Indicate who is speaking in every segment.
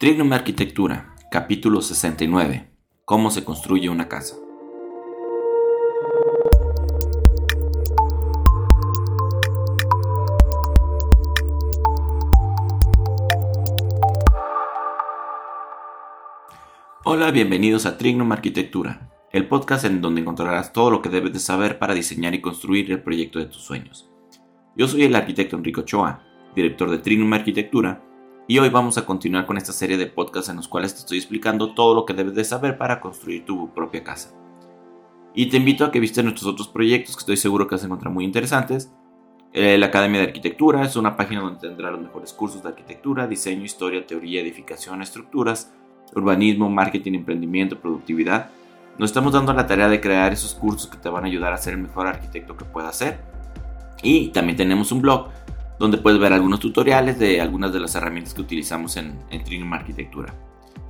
Speaker 1: Trignum Arquitectura, capítulo 69. ¿Cómo se construye una casa? Hola, bienvenidos a Trignum Arquitectura, el podcast en donde encontrarás todo lo que debes de saber para diseñar y construir el proyecto de tus sueños. Yo soy el arquitecto Enrico Ochoa, director de Trignum Arquitectura, y hoy vamos a continuar con esta serie de podcasts en los cuales te estoy explicando todo lo que debes de saber para construir tu propia casa. Y te invito a que visites nuestros otros proyectos que estoy seguro que vas a muy interesantes. Eh, la Academia de Arquitectura es una página donde tendrás los mejores cursos de arquitectura, diseño, historia, teoría, edificación, estructuras, urbanismo, marketing, emprendimiento, productividad. Nos estamos dando la tarea de crear esos cursos que te van a ayudar a ser el mejor arquitecto que puedas ser. Y también tenemos un blog donde puedes ver algunos tutoriales de algunas de las herramientas que utilizamos en, en Trinum Arquitectura.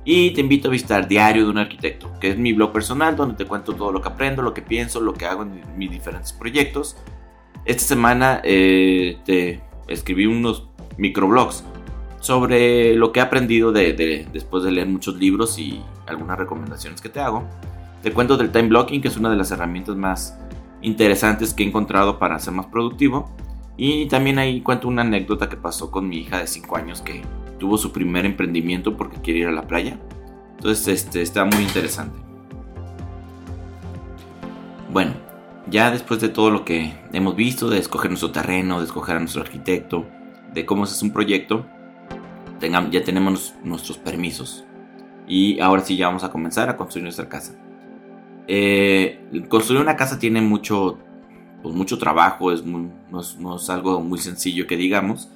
Speaker 1: Y te invito a visitar Diario de un Arquitecto, que es mi blog personal donde te cuento todo lo que aprendo, lo que pienso, lo que hago en mis diferentes proyectos. Esta semana eh, te escribí unos microblogs sobre lo que he aprendido de, después de leer muchos libros y algunas recomendaciones que te hago. Te cuento del time blocking, que es una de las herramientas más interesantes que he encontrado para ser más productivo. Y también ahí cuento una anécdota que pasó con mi hija de 5 años que tuvo su primer emprendimiento porque quiere ir a la playa. Entonces este, está muy interesante. Bueno, ya después de todo lo que hemos visto, de escoger nuestro terreno, de escoger a nuestro arquitecto, de cómo se un proyecto, ya tenemos nuestros permisos. Y ahora sí ya vamos a comenzar a construir nuestra casa. Eh, construir una casa tiene mucho, pues mucho trabajo, es no, es, algo muy sencillo que digamos.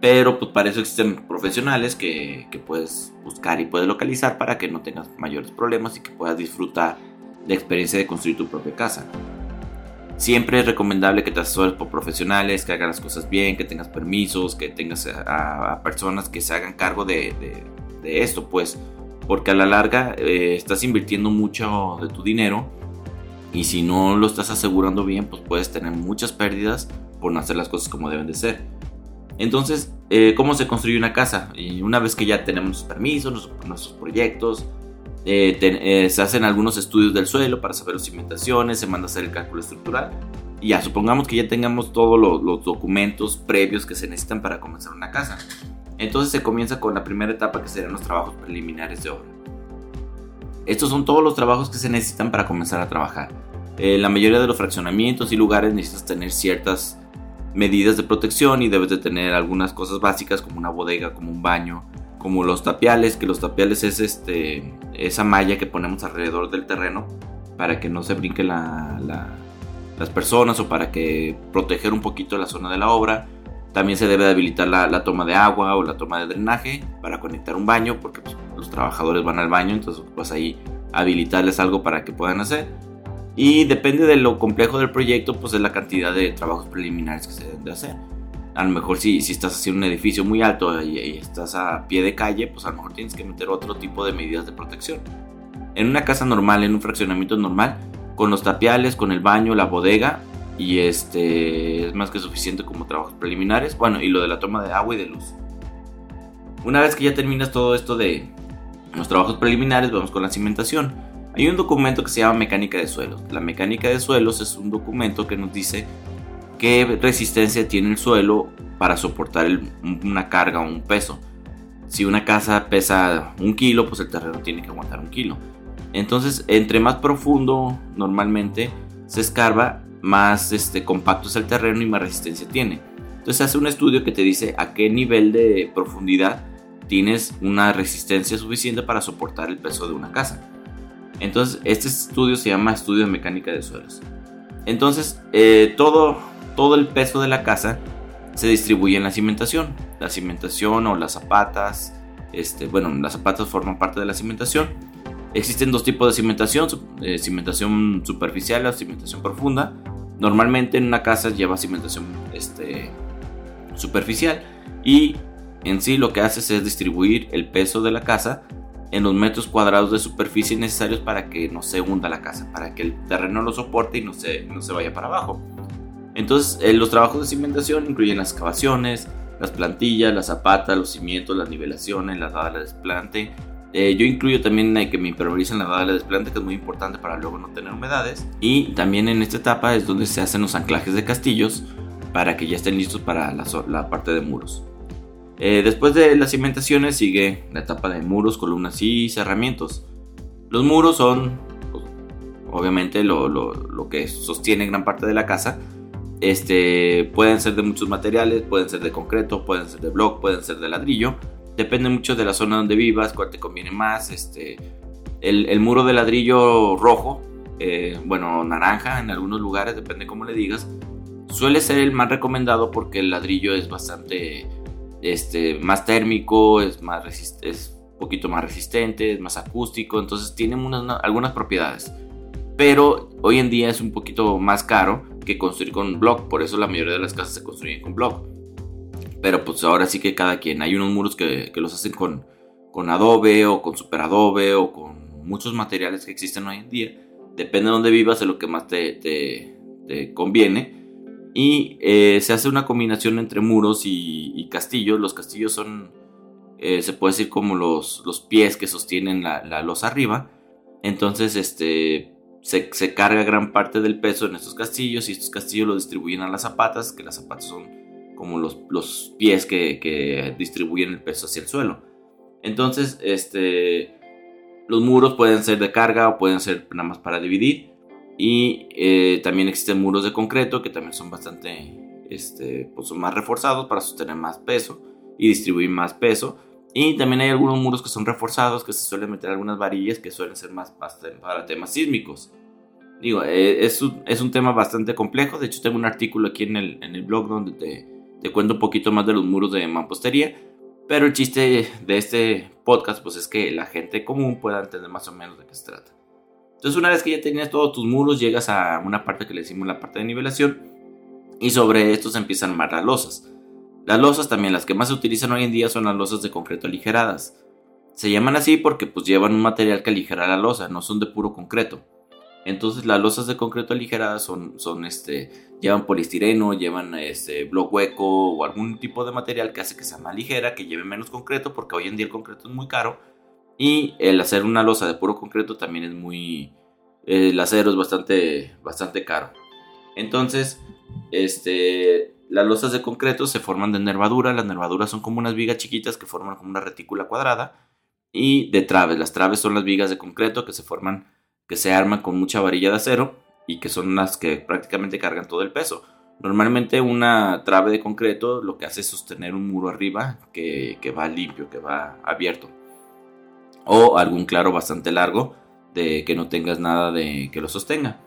Speaker 1: Pero pues para eso existen profesionales que, que puedes buscar y puedes localizar para que no tengas mayores problemas y que puedas disfrutar la experiencia de construir tu propia casa. Siempre es recomendable que te asesores por profesionales, que hagan las cosas bien, que tengas permisos, que tengas a, personas que se hagan cargo de, esto, pues, porque a la larga eh, estás invirtiendo mucho de tu dinero y si no lo estás asegurando bien, pues puedes tener muchas pérdidas por no hacer las cosas como deben de ser. Entonces, eh, ¿cómo se construye una casa? Y una vez que ya tenemos permisos, nuestros proyectos, eh, eh, se hacen algunos estudios del suelo para saber las cimentaciones, se manda a hacer el cálculo estructural. Y ya, supongamos que ya tengamos todos los, documentos previos que se necesitan para comenzar una casa. Entonces se comienza con la primera etapa que serían los trabajos preliminares de obra. Estos son todos los trabajos que se necesitan para comenzar a trabajar. Eh, la mayoría de los fraccionamientos y lugares necesitas tener ciertas medidas de protección y debes de tener algunas cosas básicas como una bodega, como un baño, como los tapiales, que los tapiales es este, esa malla que ponemos alrededor del terreno para que no se brinque las personas o para que proteger un poquito la zona de la obra. También se debe habilitar la, toma de agua o la toma de drenaje para conectar un baño porque pues, los trabajadores van al baño, entonces pues ahí habilitarles algo para que puedan hacer. Y depende de lo complejo del proyecto, pues es la cantidad de trabajos preliminares que se deben de hacer a lo mejor si, si estás haciendo un edificio muy alto y, estás a pie de calle, pues a lo mejor tienes que meter otro tipo de medidas de protección. En una casa normal, en un fraccionamiento normal, con los tapiales, con el baño, la bodega, y este es más que suficiente como trabajos preliminares. Bueno, y lo de la toma de agua y de luz. Una vez que ya terminas todo esto de los trabajos preliminares, vamos con la cimentación. Hay un documento que se llama mecánica de suelos. La mecánica de suelos es un documento que nos dice qué resistencia tiene el suelo para soportar una carga o un peso. Si una casa pesa un kilo, pues el terreno tiene que aguantar un kilo. Entonces, entre más profundo normalmente se escarba, más este, compacto es el terreno y más resistencia tiene. Entonces hace un estudio que te dice a qué nivel de profundidad tienes una resistencia suficiente para soportar el peso de una casa. Entonces, este estudio se llama estudio de mecánica de suelos. Entonces, eh, todo todo el peso de la casa se distribuye en la cimentación. La cimentación o las zapatas, este, bueno, las zapatas forman parte de la cimentación. Existen dos tipos de cimentación, eh, cimentación superficial o cimentación profunda. Normalmente en una casa lleva cimentación este, superficial y en sí lo que hace es distribuir el peso de la casa en los metros cuadrados de superficie necesarios para que no se hunda la casa, para que el terreno lo soporte y no se, no se vaya para abajo. Entonces, eh, los trabajos de cimentación incluyen las excavaciones, las plantillas, las zapatas, los cimientos, las nivelaciones, las dadas de desplante. Eh, yo incluyo también que me impermeabilicen la dada de desplante, que es muy importante para luego no tener humedades. Y también en esta etapa es donde se hacen los anclajes de castillos para que ya estén listos para la, parte de muros. Eh, después de las cimentaciones sigue la etapa de muros, columnas y cerramientos. Los muros son, pues, obviamente, lo, lo, que sostiene gran parte de la casa. Este, pueden ser de muchos materiales, pueden ser de concreto, pueden ser de block, pueden ser de ladrillo. Depende mucho de la zona donde vivas, cuál te conviene más. Este, el, muro de ladrillo rojo, eh, bueno, naranja en algunos lugares, depende cómo le digas, suele ser el más recomendado porque el ladrillo es bastante este, más térmico, es, más es un poquito más resistente, es más acústico, entonces tiene algunas propiedades. Pero hoy en día es un poquito más caro que construir con block, por eso la mayoría de las casas se construyen con block. Pero pues ahora sí que cada quien, hay unos muros que, los hacen con, con adobe o con super adobe o con muchos materiales que existen hoy en día. Depende de dónde vivas, de lo que más te, te conviene y eh, se hace una combinación entre muros y, castillos. Los castillos son, eh, se puede decir como los, los pies que sostienen la, la losa arriba. Entonces, este, se, se, carga gran parte del peso en estos castillos y estos castillos lo distribuyen a las zapatas, que las zapatas son como los, los pies que, que, distribuyen el peso hacia el suelo. Entonces, este, los muros pueden ser de carga o pueden ser nada más para dividir. Y eh, también existen muros de concreto que también son bastante, este, pues son más reforzados para sostener más peso y distribuir más peso. Y también hay algunos muros que son reforzados, que se suelen meter algunas varillas que suelen ser más, para temas sísmicos. Digo, eh, es, un, es, un, tema bastante complejo. De hecho, tengo un artículo aquí en el, en el blog donde te, te, cuento un poquito más de los muros de mampostería. Pero el chiste de este podcast pues es que la gente común pueda entender más o menos de qué se trata. Entonces una vez que ya tenías todos tus muros, llegas a una parte que le decimos la parte de nivelación y sobre esto se empiezan a armar las losas. Las losas también, las que más se utilizan hoy en día son las losas de concreto aligeradas. Se llaman así porque pues llevan un material que aligera la losa, no son de puro concreto. Entonces las losas de concreto aligeradas son, son este, llevan polistireno, llevan este, block hueco o algún tipo de material que hace que sea más ligera, que lleve menos concreto, porque hoy en día el concreto es muy caro y el hacer una losa de puro concreto también es muy... El acero es bastante, bastante caro. Entonces, este, las losas de concreto se forman de nervadura. Las nervaduras son como unas vigas chiquitas que forman como una retícula cuadrada. Y de traves. Las traves son las vigas de concreto que se forman, que se arman con mucha varilla de acero y que son las que prácticamente cargan todo el peso. Normalmente una trave de concreto lo que hace es sostener un muro arriba que, que va limpio, que va abierto o algún claro bastante largo de que no tengas nada de que lo sostenga.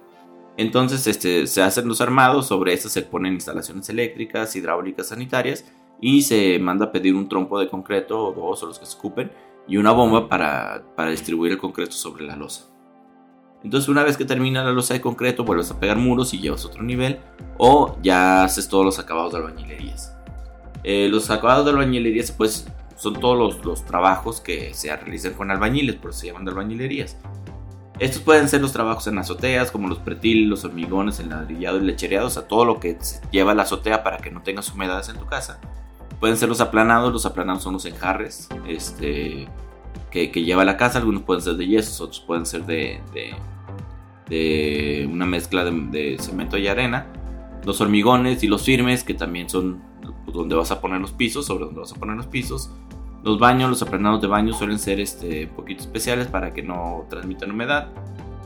Speaker 1: Entonces este, se hacen los armados, sobre estos se ponen instalaciones eléctricas, hidráulicas, sanitarias y se manda a pedir un trompo de concreto o dos o los que se ocupen y una bomba para, para distribuir el concreto sobre la losa. Entonces una vez que termina la losa de concreto vuelves a pegar muros y llevas otro nivel o ya haces todos los acabados de albañilerías. Eh, los acabados de albañilerías pues son todos los, trabajos que se realizan con albañiles, por eso se llaman de albañilerías. Estos pueden ser los trabajos en azoteas, como los pretiles, los hormigones, el ladrillado y lechereado, o sea, todo lo que lleva la azotea para que no tengas humedades en tu casa. Pueden ser los aplanados, los aplanados son los enjarres este, que, lleva la casa, algunos pueden ser de yesos, otros pueden ser de, de, una mezcla de, de, cemento y arena. Los hormigones y los firmes, que también son donde vas a poner los pisos, sobre donde vas a poner los pisos. Los baños, los aplanados de baño suelen ser este, poquito especiales para que no transmitan humedad.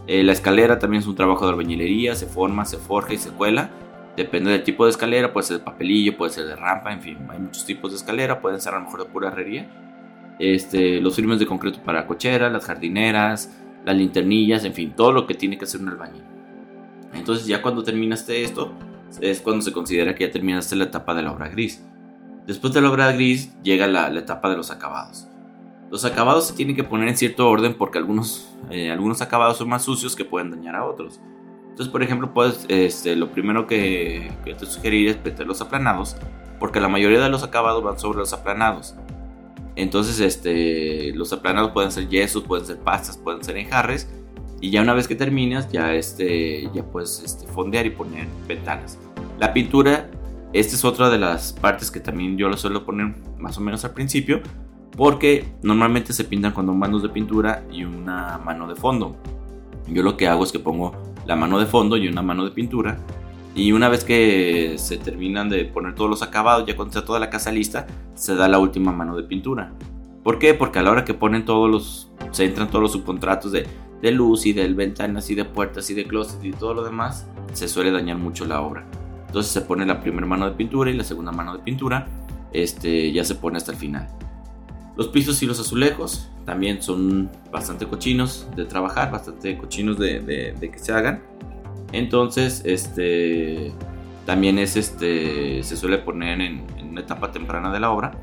Speaker 1: Eh, la escalera también es un trabajo de albañilería, se forma, se forja y se cuela. Depende del tipo de escalera, puede ser de papelillo, puede ser de rampa, en fin, hay muchos tipos de escalera, pueden ser a lo mejor de pura herrería. Este, los firmes de concreto para cochera, las jardineras, las linternillas, en fin, todo lo que tiene que hacer un albañil. Entonces ya cuando terminaste esto, es cuando se considera que ya terminaste la etapa de la obra gris. Después de la obra gris llega la, etapa de los acabados. Los acabados se tienen que poner en cierto orden porque algunos, eh, algunos acabados son más sucios que pueden dañar a otros. Entonces, por ejemplo, puedes, este, lo primero que, te sugeriría es meter los aplanados, porque la mayoría de los acabados van sobre los aplanados. Entonces, este, los aplanados pueden ser yesos, pueden ser pastas, pueden ser enjarres, y ya una vez que terminas, ya, este, ya puedes este, fondear y poner ventanas. La pintura Esta es otra de las partes que también yo lo suelo poner más o menos al principio, porque normalmente se pintan con dos manos de pintura y una mano de fondo. Yo lo que hago es que pongo la mano de fondo y una mano de pintura. Y una vez que se terminan de poner todos los acabados, ya cuando está toda la casa lista, se da la última mano de pintura. ¿Por qué? Porque a la hora que ponen todos los, se entran todos los subcontratos de, de luz y de ventanas y de puertas y de closet y todo lo demás, se suele dañar mucho la obra. Entonces se pone la primera mano de pintura y la segunda mano de pintura, este, ya se pone hasta el final. Los pisos y los azulejos también son bastante cochinos de trabajar, bastante cochinos de, que se hagan. Entonces, este, también es este, se suele poner en, una etapa temprana de la obra.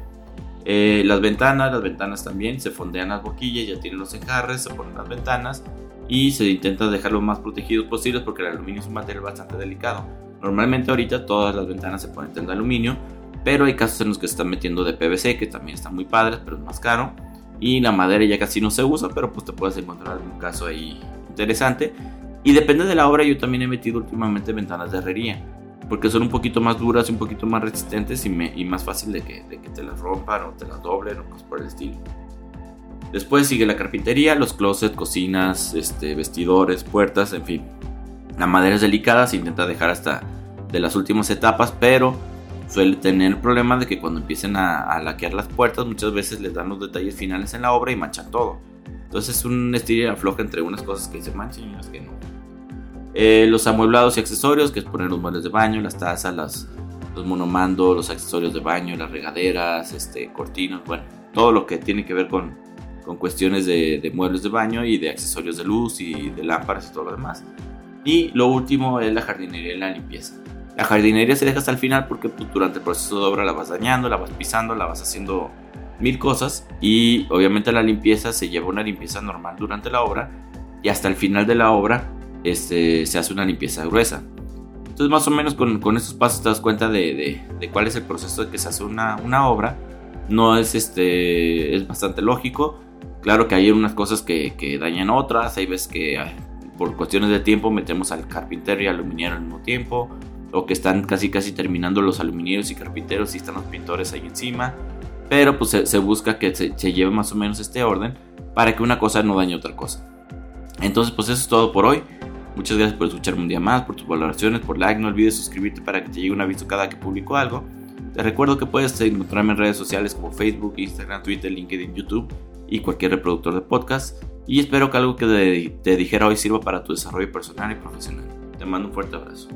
Speaker 1: Eh, las ventanas, las ventanas también se fondean las boquillas, ya tienen los enjarres, se ponen las ventanas y se intenta dejar lo más protegidos posibles porque el aluminio es un material bastante delicado. Normalmente ahorita todas las ventanas se ponen de aluminio, pero hay casos en los que se están metiendo de PVC, que también están muy padres, pero es más caro. Y la madera ya casi no se usa, pero pues te puedes encontrar algún caso ahí interesante. Y depende de la obra, yo también he metido últimamente ventanas de herrería, porque son un poquito más duras un poquito más resistentes y, y más fácil de que, de que te las rompan o te las doblen o cosas por el estilo. Después sigue la carpintería, los closets, cocinas, este, vestidores, puertas, en fin. La madera es delicada, se intenta dejar hasta de las últimas etapas, pero suele tener el problema de que cuando empiecen a, laquear las puertas muchas veces les dan los detalles finales en la obra y manchan todo. Entonces es un estilo afloja entre unas cosas que se manchan y las que no. Eh, los amueblados y accesorios, que es poner los muebles de baño, las tazas, las, los monomandos, los accesorios de baño, las regaderas, este, cortinas, bueno, todo lo que tiene que ver con, con cuestiones de, de muebles de baño y de accesorios de luz y de lámparas y todo lo demás. Y lo último es la jardinería y la limpieza. La jardinería se deja hasta el final porque pues, durante el proceso de obra la vas dañando, la vas pisando, la vas haciendo mil cosas y obviamente la limpieza se lleva una limpieza normal durante la obra y hasta el final de la obra este, se hace una limpieza gruesa. Entonces más o menos con, con estos pasos te das cuenta de, de, cuál es el proceso de que se hace una, una, obra. No es, este, es bastante lógico. Claro que hay unas cosas que, que dañan otras, hay veces que por cuestiones de tiempo metemos al carpintero y al aluminiero al mismo tiempo, o que están casi casi terminando los aluminieros y carpinteros y están los pintores ahí encima, pero pues se, busca que se, lleve más o menos este orden para que una cosa no dañe otra cosa. Entonces pues eso es todo por hoy. Muchas gracias por escucharme un día más, por tus valoraciones, por like, no olvides suscribirte para que te llegue un aviso cada que publico algo. Te recuerdo que puedes encontrarme en redes sociales como Facebook, Instagram, Twitter, LinkedIn, YouTube y cualquier reproductor de podcast. Y espero que algo que te dijera hoy sirva para tu desarrollo personal y profesional. Te mando un fuerte abrazo.